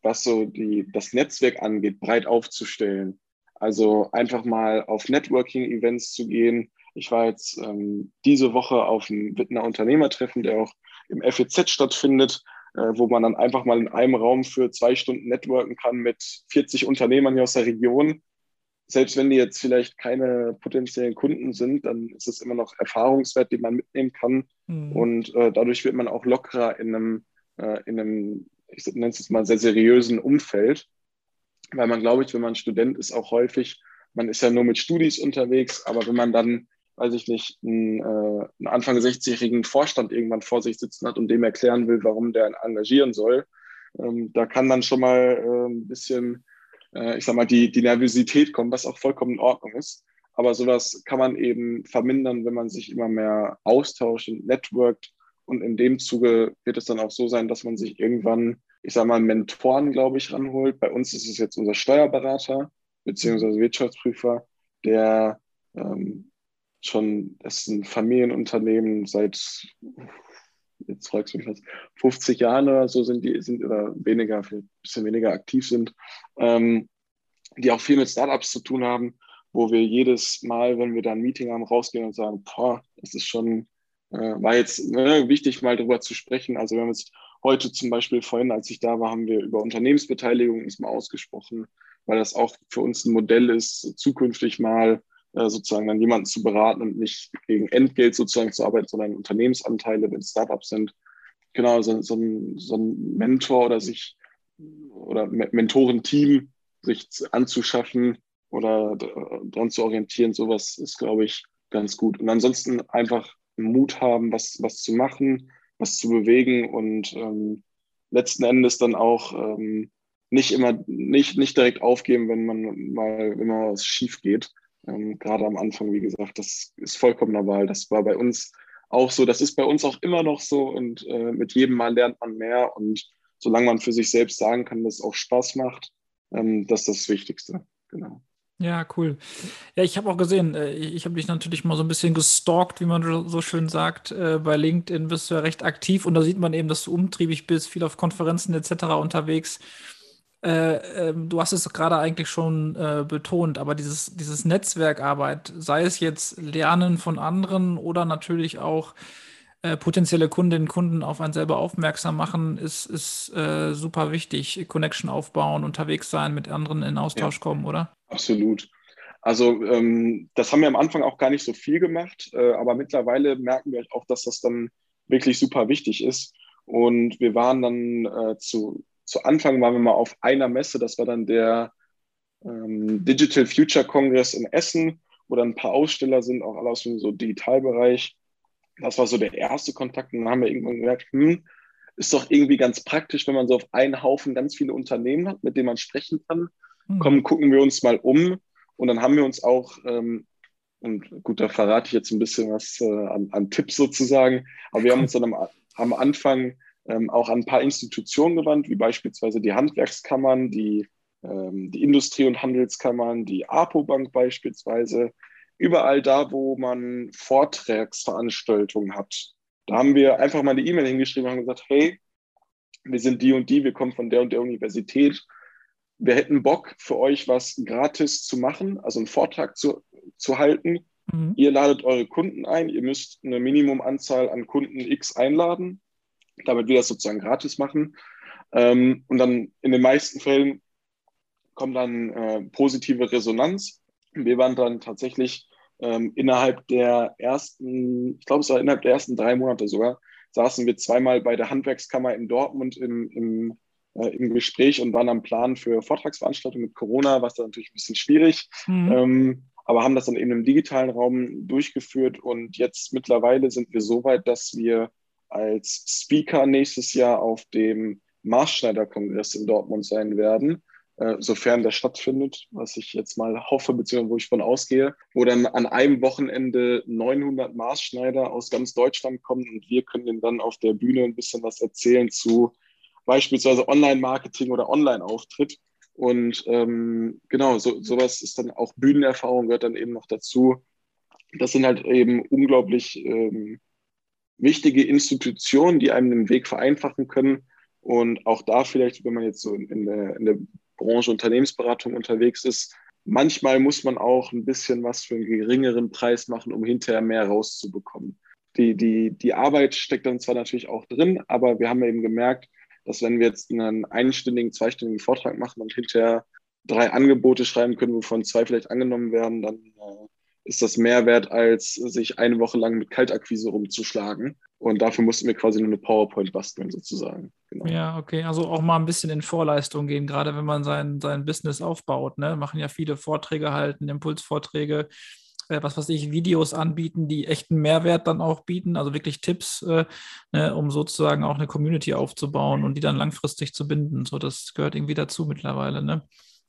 was so die, das Netzwerk angeht, breit aufzustellen. Also einfach mal auf Networking-Events zu gehen. Ich war jetzt ähm, diese Woche auf einem Wittner Unternehmertreffen, der auch im FEZ stattfindet, äh, wo man dann einfach mal in einem Raum für zwei Stunden networken kann mit 40 Unternehmern hier aus der Region selbst wenn die jetzt vielleicht keine potenziellen Kunden sind, dann ist es immer noch Erfahrungswert, den man mitnehmen kann. Mhm. Und äh, dadurch wird man auch lockerer in einem, äh, in einem, ich nenne es jetzt mal, sehr seriösen Umfeld. Weil man, glaube ich, wenn man Student ist, auch häufig, man ist ja nur mit Studis unterwegs, aber wenn man dann, weiß ich nicht, einen, äh, einen Anfang 60-jährigen Vorstand irgendwann vor sich sitzen hat und dem erklären will, warum der engagieren soll, ähm, da kann dann schon mal äh, ein bisschen äh, ich sag mal, die, die Nervosität kommt, was auch vollkommen in Ordnung ist. Aber sowas kann man eben vermindern, wenn man sich immer mehr austauscht und networkt. Und in dem Zuge wird es dann auch so sein, dass man sich irgendwann, ich sag mal, Mentoren, glaube ich, ranholt. Bei uns ist es jetzt unser Steuerberater beziehungsweise Wirtschaftsprüfer, der ähm, schon, das ist ein Familienunternehmen seit jetzt fragst du mich was, 50 Jahren oder so sind die, sind oder weniger, ein bisschen weniger aktiv sind, ähm, die auch viel mit Startups zu tun haben, wo wir jedes Mal, wenn wir da ein Meeting haben, rausgehen und sagen, boah, das ist schon, äh, war jetzt ne, wichtig, mal darüber zu sprechen. Also wir haben jetzt heute zum Beispiel vorhin, als ich da war, haben wir über Unternehmensbeteiligung uns mal ausgesprochen, weil das auch für uns ein Modell ist, zukünftig mal äh, sozusagen dann jemanden zu beraten und nicht gegen Entgelt sozusagen zu arbeiten, sondern Unternehmensanteile, wenn Startups sind. Genau, so, so, ein, so ein Mentor oder sich oder Mentorenteam sich anzuschaffen oder daran zu orientieren, sowas ist, glaube ich, ganz gut. Und ansonsten einfach Mut haben, was, was zu machen, was zu bewegen und ähm, letzten Endes dann auch ähm, nicht immer, nicht, nicht direkt aufgeben, wenn man mal, mal was schief geht, ähm, gerade am Anfang, wie gesagt, das ist vollkommen normal. Das war bei uns auch so. Das ist bei uns auch immer noch so. Und äh, mit jedem Mal lernt man mehr. Und solange man für sich selbst sagen kann, dass es auch Spaß macht, ähm, das ist das Wichtigste. Genau. Ja, cool. Ja, ich habe auch gesehen, äh, ich habe dich natürlich mal so ein bisschen gestalkt, wie man so schön sagt. Äh, bei LinkedIn bist du ja recht aktiv und da sieht man eben, dass du umtriebig bist, viel auf Konferenzen etc. unterwegs. Äh, äh, du hast es gerade eigentlich schon betont, aber dieses, dieses Netzwerkarbeit, sei es jetzt Lernen von anderen oder natürlich auch potenzielle Kundinnen und Kunden auf einen selber aufmerksam machen, ist, ist super wichtig. Connection aufbauen, unterwegs sein, mit anderen in Austausch ja, kommen, oder? Absolut. Also ähm, das haben wir am Anfang auch gar nicht so viel gemacht, äh, aber mittlerweile merken wir auch, dass das dann wirklich super wichtig ist. Und wir waren dann zu zu Anfang waren wir mal auf einer Messe, das war dann der ähm, Digital Future Congress in Essen, wo dann ein paar Aussteller sind, auch alle aus dem so Digitalbereich. Das war so der erste Kontakt. Und dann haben wir irgendwann gemerkt, hm, ist doch irgendwie ganz praktisch, wenn man so auf einen Haufen ganz viele Unternehmen hat, mit denen man sprechen kann. Mhm. Komm, gucken wir uns mal um. Und dann haben wir uns auch, ähm, und gut, da verrate ich jetzt ein bisschen was äh, an, an, Tipps sozusagen, aber wir haben uns dann am, am Anfang ähm, auch an ein paar Institutionen gewandt, wie beispielsweise die Handwerkskammern, die, ähm, die Industrie- und Handelskammern, die APO-Bank beispielsweise. Überall da, wo man Vortragsveranstaltungen hat. Da haben wir einfach mal eine E-Mail hingeschrieben und haben gesagt, hey, wir sind die und die, wir kommen von der und der Universität. Wir hätten Bock für euch was gratis zu machen, also einen Vortrag zu, zu halten. Mhm. Ihr ladet eure Kunden ein, ihr müsst eine Minimumanzahl an Kunden X einladen damit wir das sozusagen gratis machen. Ähm, und dann in den meisten Fällen kommt dann äh, positive Resonanz. Wir waren dann tatsächlich ähm, innerhalb der ersten, ich glaube, es war innerhalb der ersten drei Monate sogar, saßen wir zweimal bei der Handwerkskammer in Dortmund im, im, im Gespräch und waren am Plan für Vortragsveranstaltungen mit Corona, was dann natürlich ein bisschen schwierig. Mhm. Ähm, aber haben das dann eben im digitalen Raum durchgeführt und jetzt mittlerweile sind wir so weit, dass wir als Speaker nächstes Jahr auf dem Maßschneider-Kongress in Dortmund sein werden, äh, sofern der stattfindet, was ich jetzt mal hoffe, beziehungsweise wo ich von ausgehe, wo dann an einem Wochenende 900 Maßschneider aus ganz Deutschland kommen und wir können ihnen dann auf der Bühne ein bisschen was erzählen zu beispielsweise Online-Marketing oder Online-Auftritt. Und ähm, genau, so, sowas ist dann auch Bühnenerfahrung, gehört dann eben noch dazu. Das sind halt eben unglaublich ähm, wichtige Institutionen, die einem den Weg vereinfachen können. Und auch da vielleicht, wenn man jetzt so in der, in der Branche Unternehmensberatung unterwegs ist, manchmal muss man auch ein bisschen was für einen geringeren Preis machen, um hinterher mehr rauszubekommen. Die, die, die Arbeit steckt dann zwar natürlich auch drin, aber wir haben eben gemerkt, dass wenn wir jetzt einen einstündigen, zweistündigen Vortrag machen und hinterher drei Angebote schreiben können, wovon zwei vielleicht angenommen werden, dann äh, ist das mehr wert, als sich eine Woche lang mit Kaltakquise rumzuschlagen. Und dafür mussten wir quasi nur eine PowerPoint basteln, sozusagen. Genau. Ja, okay. Also auch mal ein bisschen in Vorleistung gehen, gerade wenn man sein, sein Business aufbaut. Ne? Machen ja viele Vorträge halten, Impulsvorträge, äh, was weiß ich, Videos anbieten, die echten Mehrwert dann auch bieten, also wirklich Tipps, äh, ne, um sozusagen auch eine Community aufzubauen und die dann langfristig zu binden. So, das gehört irgendwie dazu mittlerweile, ne?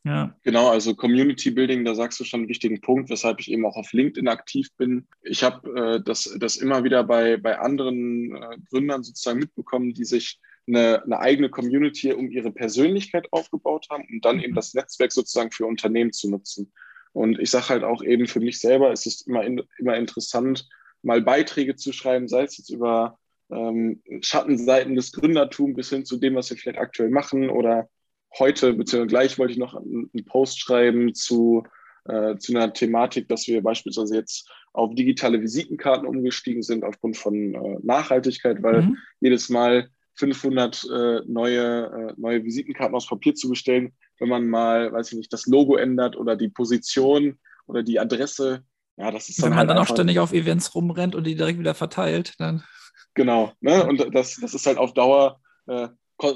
Ja. Genau, also Community Building, da sagst du schon einen wichtigen Punkt, weshalb ich eben auch auf LinkedIn aktiv bin. Ich habe äh, das, das immer wieder bei, bei anderen äh, Gründern sozusagen mitbekommen, die sich eine, eine eigene Community um ihre Persönlichkeit aufgebaut haben, um dann eben mhm. das Netzwerk sozusagen für Unternehmen zu nutzen. Und ich sage halt auch eben für mich selber, es ist immer, in, immer interessant, mal Beiträge zu schreiben, sei es jetzt über ähm, Schattenseiten des Gründertums bis hin zu dem, was wir vielleicht aktuell machen. Oder heute, beziehungsweise gleich wollte ich noch einen, Post schreiben zu, äh, zu einer Thematik, dass wir beispielsweise jetzt auf digitale Visitenkarten umgestiegen sind aufgrund von äh, Nachhaltigkeit, weil mhm. jedes Mal 500 äh, neue, äh, neue Visitenkarten aus Papier zu bestellen, wenn man mal, weiß ich nicht, das Logo ändert oder die Position oder die Adresse. Ja, das ist dann wenn man halt dann auch ständig auf Events rumrennt und die direkt wieder verteilt, dann. Genau, ne? und das, das ist halt auf Dauer, äh,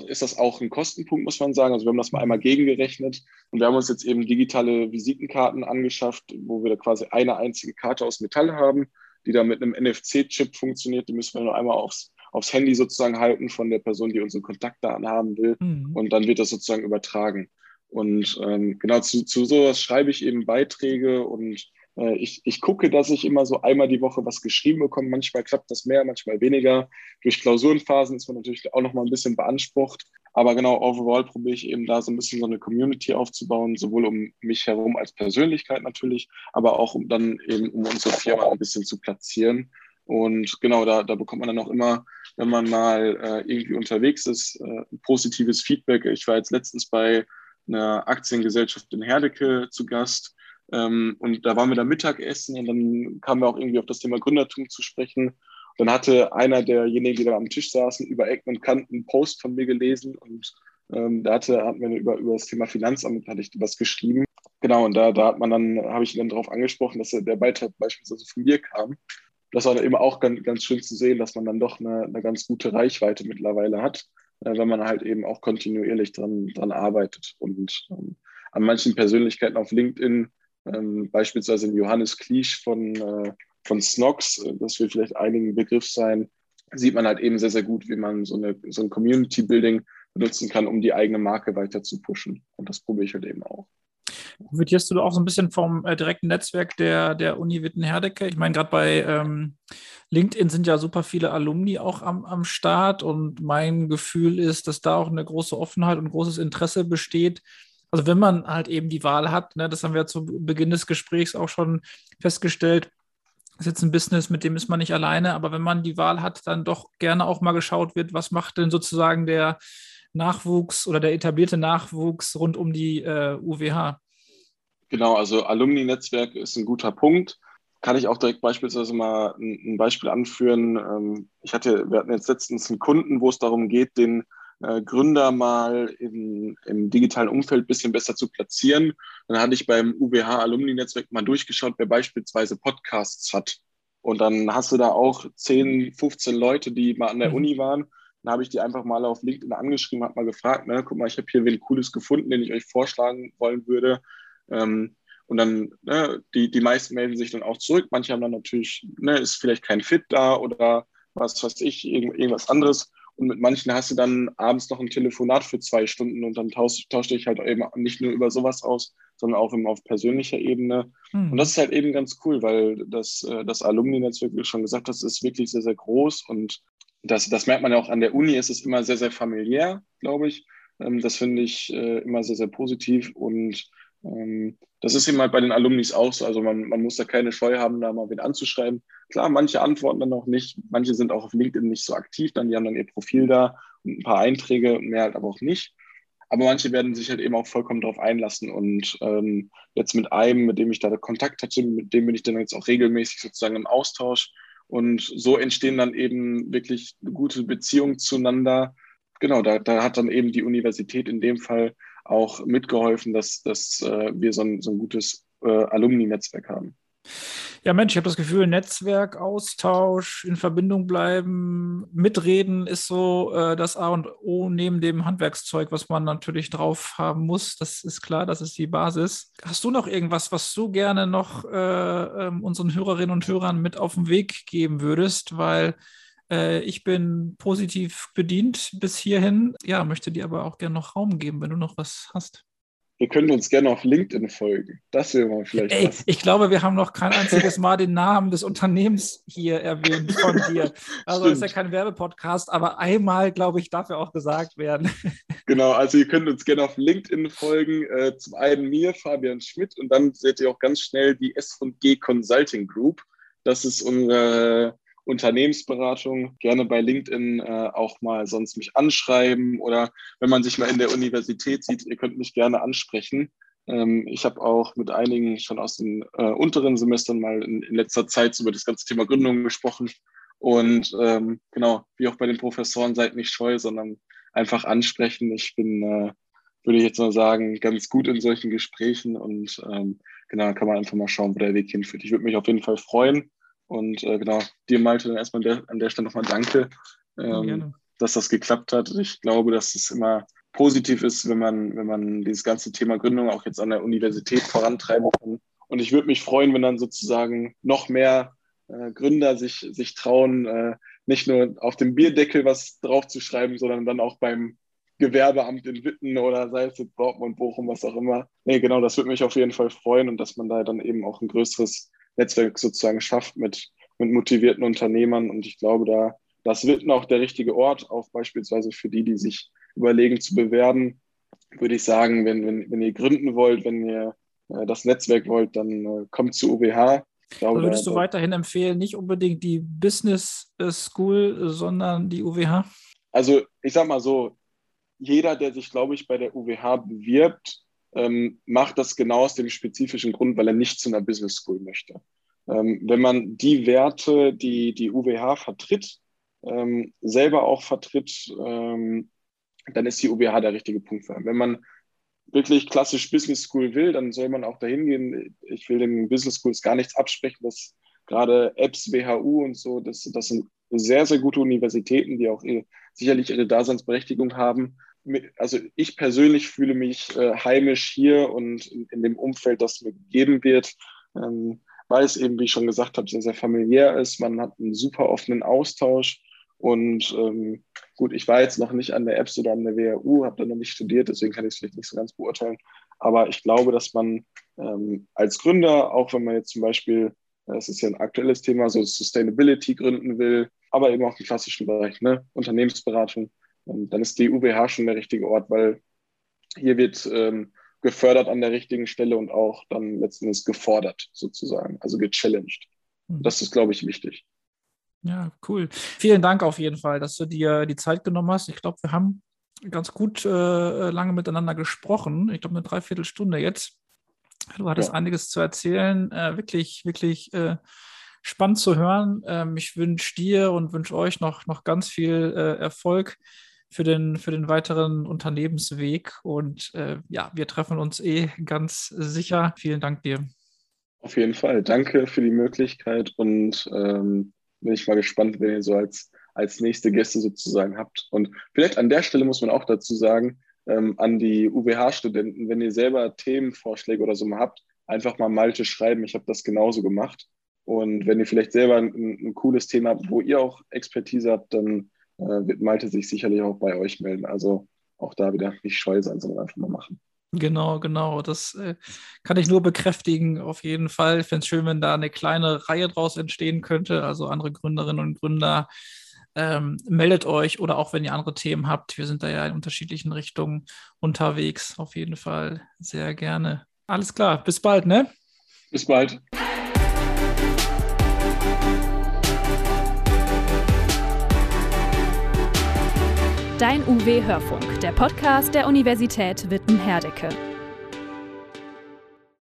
ist das auch ein Kostenpunkt, muss man sagen. Also wir haben das mal einmal gegengerechnet und wir haben uns jetzt eben digitale Visitenkarten angeschafft, wo wir da quasi eine einzige Karte aus Metall haben, die dann mit einem NFC-Chip funktioniert. Die müssen wir nur einmal aufs aufs Handy sozusagen halten von der Person, die unsere Kontaktdaten haben will. Mhm. Und dann wird das sozusagen übertragen. Und ähm, genau zu, zu sowas schreibe ich eben Beiträge und äh, ich, ich gucke, dass ich immer so einmal die Woche was geschrieben bekomme. Manchmal klappt das mehr, manchmal weniger. Durch Klausurenphasen ist man natürlich auch noch mal ein bisschen beansprucht. Aber genau, overall probiere ich eben da so ein bisschen so eine Community aufzubauen, sowohl um mich herum als Persönlichkeit natürlich, aber auch um dann eben um unsere Firma ein bisschen zu platzieren. Und genau, da, da bekommt man dann auch immer, wenn man mal äh, irgendwie unterwegs ist, äh, positives Feedback. Ich war jetzt letztens bei einer Aktiengesellschaft in Herdecke zu Gast ähm, und da waren wir da Mittagessen und dann kamen wir auch irgendwie auf das Thema Gründertum zu sprechen. dann hatte einer derjenigen, die da am Tisch saßen, über Ecken und Kanten einen Post von mir gelesen und ähm, da hatte, hatten wir über, über das Thema Finanzamt hatte ich was geschrieben. Genau, und da, da hat man dann, habe ich ihn dann darauf angesprochen, dass der Beitrag beispielsweise von mir kam das war dann eben auch ganz, ganz schön zu sehen, dass man dann doch eine, eine ganz gute Reichweite mittlerweile hat, äh, wenn man halt eben auch kontinuierlich dran, dran arbeitet. Und ähm, an manchen Persönlichkeiten auf LinkedIn, ähm, beispielsweise Johannes Kliesch von, äh, von Snox, äh, das wird vielleicht einigen Begriff sein, sieht man halt eben sehr, sehr gut, wie man so, eine, so ein Community-Building benutzen kann, um die eigene Marke weiter zu pushen. Und das probiere ich halt eben auch. Profitierst du auch so ein bisschen vom äh, direkten Netzwerk der, der Uni Witten-Herdecke? Ich meine, gerade bei ähm, LinkedIn sind ja super viele Alumni auch am, am Start und mein Gefühl ist, dass da auch eine große Offenheit und großes Interesse besteht. Also wenn man halt eben die Wahl hat, ne, das haben wir zu Beginn des Gesprächs auch schon festgestellt, ist jetzt ein Business, mit dem ist man nicht alleine, aber wenn man die Wahl hat, dann doch gerne auch mal geschaut wird, was macht denn sozusagen der Nachwuchs oder der etablierte Nachwuchs rund um die äh, UWH? Genau, also Alumni-Netzwerk ist ein guter Punkt. Kann ich auch direkt beispielsweise mal ein, Beispiel anführen. Ähm, ich hatte, wir hatten jetzt letztens einen Kunden, wo es darum geht, den äh, Gründer mal in, im digitalen Umfeld ein bisschen besser zu platzieren. Dann hatte ich beim UWH Alumni-Netzwerk mal durchgeschaut, wer beispielsweise Podcasts hat. Und dann hast du da auch 10, 15 Leute, die mal an der mhm. Uni waren. Dann habe ich die einfach mal auf LinkedIn angeschrieben, habe mal gefragt, ne, guck mal, ich habe hier wen Cooles gefunden, den ich euch vorschlagen wollen würde. Ähm, und dann, ne, die, die meisten melden sich dann auch zurück. Manche haben dann natürlich, ne, ist vielleicht kein Fit da oder was weiß ich, irgend, irgendwas anderes. Und mit manchen hast du dann abends noch ein Telefonat für zwei Stunden und dann tauscht tausch dich halt eben nicht nur über sowas aus, sondern auch immer auf persönlicher Ebene. Hm. Und das ist halt eben ganz cool, weil das, äh, das Alumni-Netzwerk, wie du schon gesagt hast, ist wirklich sehr, sehr groß und das, das merkt man ja auch an der Uni, ist es immer sehr, sehr familiär, glaube ich. Ähm, das finde ich äh, immer sehr, sehr positiv und das ist eben halt bei den Alumnis auch so. Also man, man muss da keine Scheu haben, da mal wen anzuschreiben. Klar, manche antworten dann auch nicht. Manche sind auch auf LinkedIn nicht so aktiv, dann die haben dann ihr Profil da und ein paar Einträge, mehr halt aber auch nicht. Aber manche werden sich halt eben auch vollkommen darauf einlassen. Und ähm, jetzt mit einem, mit dem ich da Kontakt hatte, mit dem bin ich dann jetzt auch regelmäßig sozusagen im Austausch. Und so entstehen dann eben wirklich gute Beziehungen zueinander. Genau, da, da hat dann eben die Universität in dem Fall auch mitgeholfen, dass, dass äh, wir so ein, so ein gutes äh, Alumni-Netzwerk haben. Ja, Mensch, ich habe das Gefühl, Netzwerk, Austausch, in Verbindung bleiben, mitreden ist so äh, das A und O neben dem Handwerkszeug, was man natürlich drauf haben muss. Das ist klar, das ist die Basis. Hast du noch irgendwas, was du gerne noch äh, äh, unseren Hörerinnen und Hörern mit auf den Weg geben würdest? Weil äh, ich bin positiv bedient bis hierhin. Ja, möchte dir aber auch gerne noch Raum geben, wenn du noch was hast. Ihr könnt uns gerne auf LinkedIn folgen. Das wäre mal vielleicht Ey, was. Ich glaube, wir haben noch kein einziges Mal den Namen des Unternehmens hier erwähnt von dir. Also ist ja kein Werbepodcast, aber einmal, glaube ich, darf ja auch gesagt werden. Genau, also ihr könnt uns gerne auf LinkedIn folgen. Äh, zum einen mir, Fabian Schmidt, und dann seht ihr auch ganz schnell die S&G Consulting Group. Das ist unsere Unternehmensberatung, gerne bei LinkedIn äh, auch mal sonst mich anschreiben oder wenn man sich mal in der Universität sieht, ihr könnt mich gerne ansprechen. Ähm, ich habe auch mit einigen schon aus den äh, unteren Semestern mal in, in, letzter Zeit über das ganze Thema Gründung gesprochen. Und ähm, genau, wie auch bei den Professoren, seid nicht scheu, sondern einfach ansprechen. Ich bin, äh, würde ich jetzt mal sagen, ganz gut in solchen Gesprächen und ähm, genau, kann man einfach mal schauen, wo der Weg hinführt. Ich würde mich auf jeden Fall freuen. Und äh, genau, dir, Malte, dann erstmal der, an der Stelle nochmal danke, ähm, dass das geklappt hat. Ich glaube, dass es immer positiv ist, wenn man, wenn man dieses ganze Thema Gründung auch jetzt an der Universität vorantreiben kann. Und ich würde mich freuen, wenn dann sozusagen noch mehr äh, Gründer sich, sich trauen, äh, nicht nur auf dem Bierdeckel was draufzuschreiben, sondern dann auch beim Gewerbeamt in Witten oder sei es jetzt Dortmund, Bochum, was auch immer. Nee, genau, das würde mich auf jeden Fall freuen und dass man da dann eben auch ein größeres Netzwerk sozusagen schafft mit, mit motivierten Unternehmern. Und ich glaube, da das wird auch der richtige Ort, auch beispielsweise für die, die sich überlegen zu bewerben, würde ich sagen, wenn, wenn, wenn ihr gründen wollt, wenn ihr äh, das Netzwerk wollt, dann äh, kommt zu UWH. Glaube, würdest du weiterhin empfehlen, nicht unbedingt die Business School, sondern die UWH? Also ich sag mal so, jeder, der sich, glaube ich, bei der UWH bewirbt, ähm, macht das genau aus dem spezifischen Grund, weil er nicht zu einer Business School möchte. Ähm, wenn man die Werte, die die UWH vertritt, ähm, selber auch vertritt, ähm, dann ist die UWH der richtige Punkt für einen. Wenn man wirklich klassisch Business School will, dann soll man auch dahin gehen. Ich will den Business Schools gar nichts absprechen, dass gerade Apps, WHU und so, das, das sind sehr, sehr gute Universitäten, die auch sicherlich ihre Daseinsberechtigung haben also ich persönlich fühle mich äh, heimisch hier und in, in, dem Umfeld, das mir gegeben wird, ähm, weil es eben, wie ich schon gesagt habe, sehr, sehr familiär ist. Man hat einen super offenen Austausch. Und ähm, gut, ich war jetzt noch nicht an der EBS oder an der WHU, habe da noch nicht studiert, deswegen kann ich es vielleicht nicht so ganz beurteilen. Aber ich glaube, dass man ähm, als Gründer, auch wenn man jetzt zum Beispiel, das ist ja ein aktuelles Thema, so Sustainability gründen will, aber eben auch im klassischen Bereich, ne, Unternehmensberatung, dann ist die UWH schon der richtige Ort, weil hier wird ähm, gefördert an der richtigen Stelle und auch dann letztendlich gefordert sozusagen, also gechallenged. Mhm. Das ist, glaube ich, wichtig. Ja, cool. Vielen Dank auf jeden Fall, dass du dir die Zeit genommen hast. Ich glaube, wir haben ganz gut äh, lange miteinander gesprochen. Ich glaube, eine Dreiviertelstunde jetzt. Du hattest ja. einiges zu erzählen. Äh, wirklich, wirklich äh, spannend zu hören. Ähm, ich wünsche dir und wünsche euch noch, noch ganz viel äh, Erfolg für den, für den weiteren Unternehmensweg. Und äh, ja, wir treffen uns eh ganz sicher. Vielen Dank dir. Auf jeden Fall. Danke für die Möglichkeit und ähm, bin ich mal gespannt, wenn ihr so als, als nächste Gäste sozusagen habt. Und vielleicht an der Stelle muss man auch dazu sagen, ähm, an die UWH-Studenten, wenn ihr selber Themenvorschläge oder so mal habt, einfach mal Malte schreiben. Ich habe das genauso gemacht. Und wenn ihr vielleicht selber ein, ein, cooles Thema habt, wo ihr auch Expertise habt, dann wird Malte sich sicherlich auch bei euch melden. Also auch da wieder nicht scheu sein, sondern einfach mal machen. Genau, genau. Das äh, kann ich nur bekräftigen, auf jeden Fall. Ich fände es schön, wenn da eine kleine Reihe draus entstehen könnte. Also andere Gründerinnen und Gründer, ähm, meldet euch oder auch wenn ihr andere Themen habt. Wir sind da ja in unterschiedlichen Richtungen unterwegs. Auf jeden Fall sehr gerne. Alles klar, bis bald, ne? Bis bald. Dein UW Hörfunk, der Podcast der Universität Witten-Herdecke.